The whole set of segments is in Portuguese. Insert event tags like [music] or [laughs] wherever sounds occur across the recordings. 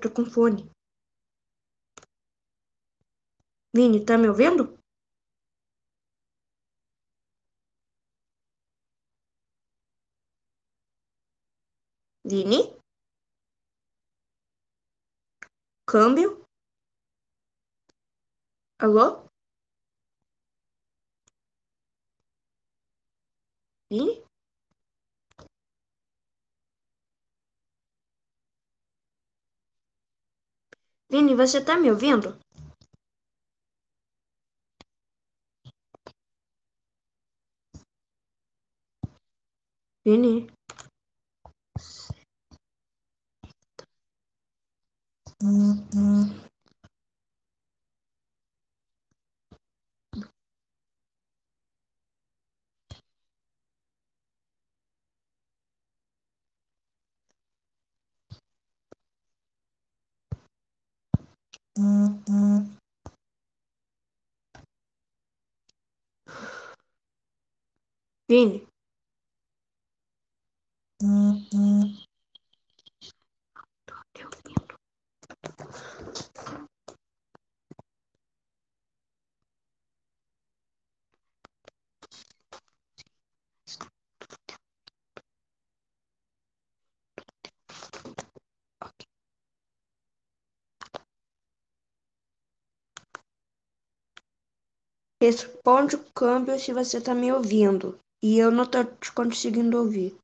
tô com fone. Vini, tá me ouvindo? Vini? Câmbio? Alô? Vini? Vini, você tá me ouvindo? Vini? Vini? Responde o câmbio se você tá me ouvindo. E eu não tô te conseguindo ouvir.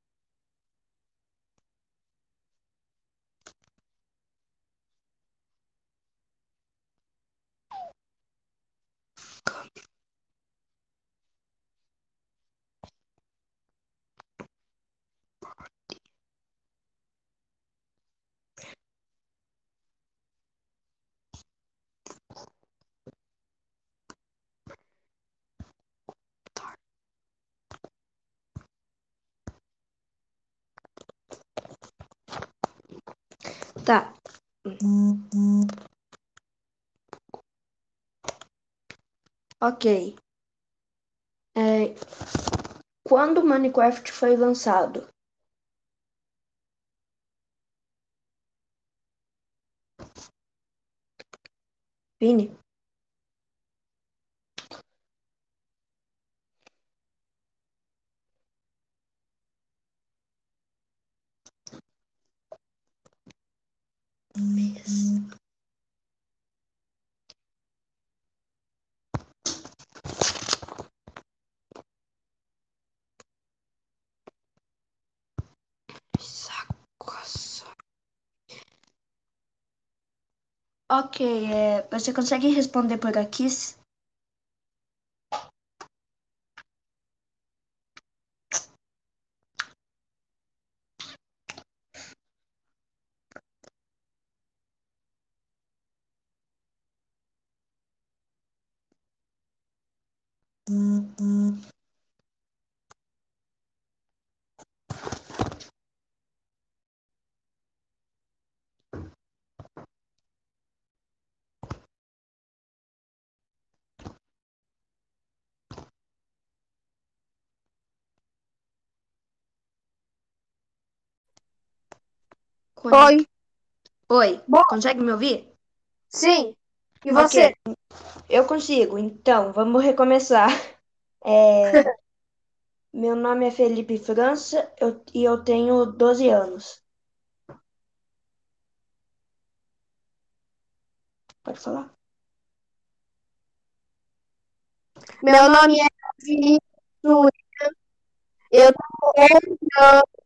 Tá. Ok. É, quando o Minecraft foi lançado? Vini? Ok, é, você consegue responder por aqui? Oi. Oi, Bom. consegue me ouvir? Sim. E você? Ok, Eu consigo, então vamos recomeçar. [laughs] É, [laughs] meu nome é Felipe França eu- e eu tenho 12 anos. Pode falar? Meu nome é Vinícius. Eu tenho 11 anos.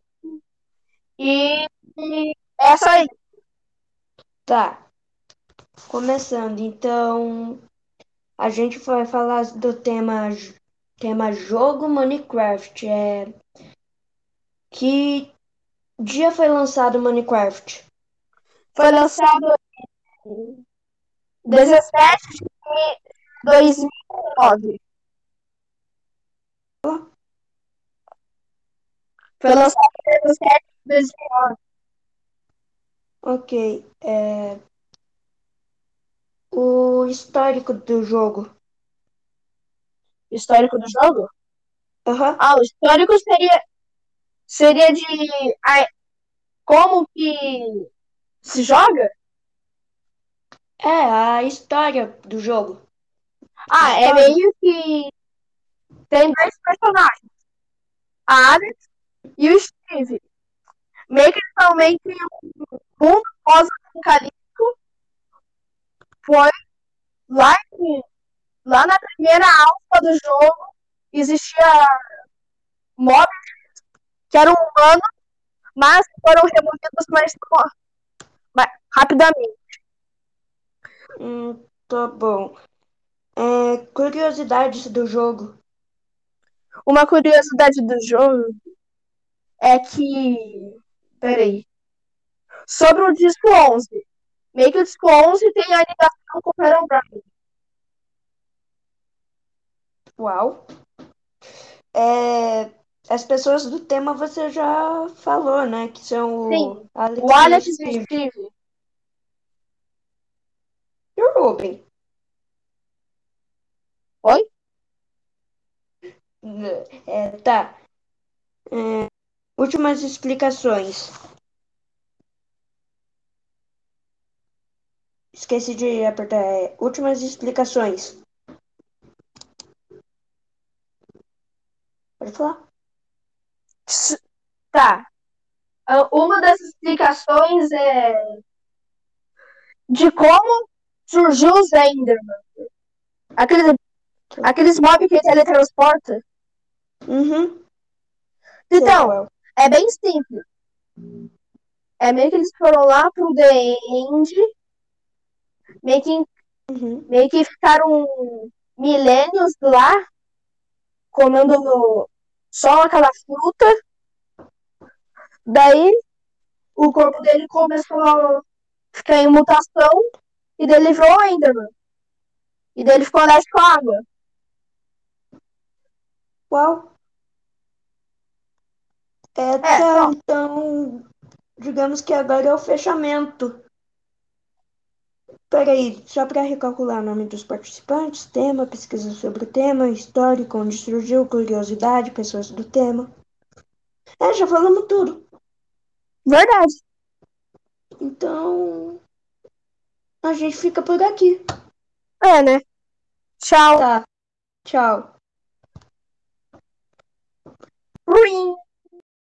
E é só isso. Tá. Começando, então a gente vai falar do tema tema jogo Minecraft. É que dia foi lançado Minecraft? Foi lançado em 17 de 2009. Foi lançado em 17 de 2009. Ok. É o histórico do jogo. Histórico do jogo? Aham. Ah, o histórico seria seria de ai, como que se joga? É, a história do jogo. Ah, é meio que. Tem dois personagens: a Alex e o Steve. Meio que que um mundo pós-apocalíptico. Foi lá, em- lá na primeira alfa do jogo existia mobs que eram humanos, mas foram removidos mais, mais rapidamente. Hum, tá bom. É, curiosidades do jogo. Uma curiosidade do jogo é que. Peraí. Sobre o disco 11. Meio que o disco 11 tem a ligação com o Herobrine. Uau. É, as pessoas do tema você já falou, né? Que são o. Alex, O Alex e Steve. Steve. E o Ruben. Oi? É, tá. É, últimas explicações. Esqueci de apertar. é, últimas explicações. Pode falar. Tá. Ah, Uma das explicações é de como surgiu os Enderman. Aqueles, aqueles mobs que teletransporta. Uhum. Então. É bem simples. É meio que eles foram lá pro The End, meio que, Uhum. meio que ficaram milênios lá, comendo só aquela fruta. Daí, o corpo dele começou a ficar em mutação, e daí ele virou Enderman. E daí ele ficou alérgico à água. Qual? É, É, tá, então, digamos que agora é o fechamento. Peraí, só para recalcular o nome dos participantes, tema, pesquisa sobre o tema, histórico, onde surgiu, curiosidade, pessoas do tema. É, já falamos tudo. Verdade. Então, a gente fica por aqui. É, né? Tchau. Tá. Tchau. Ring.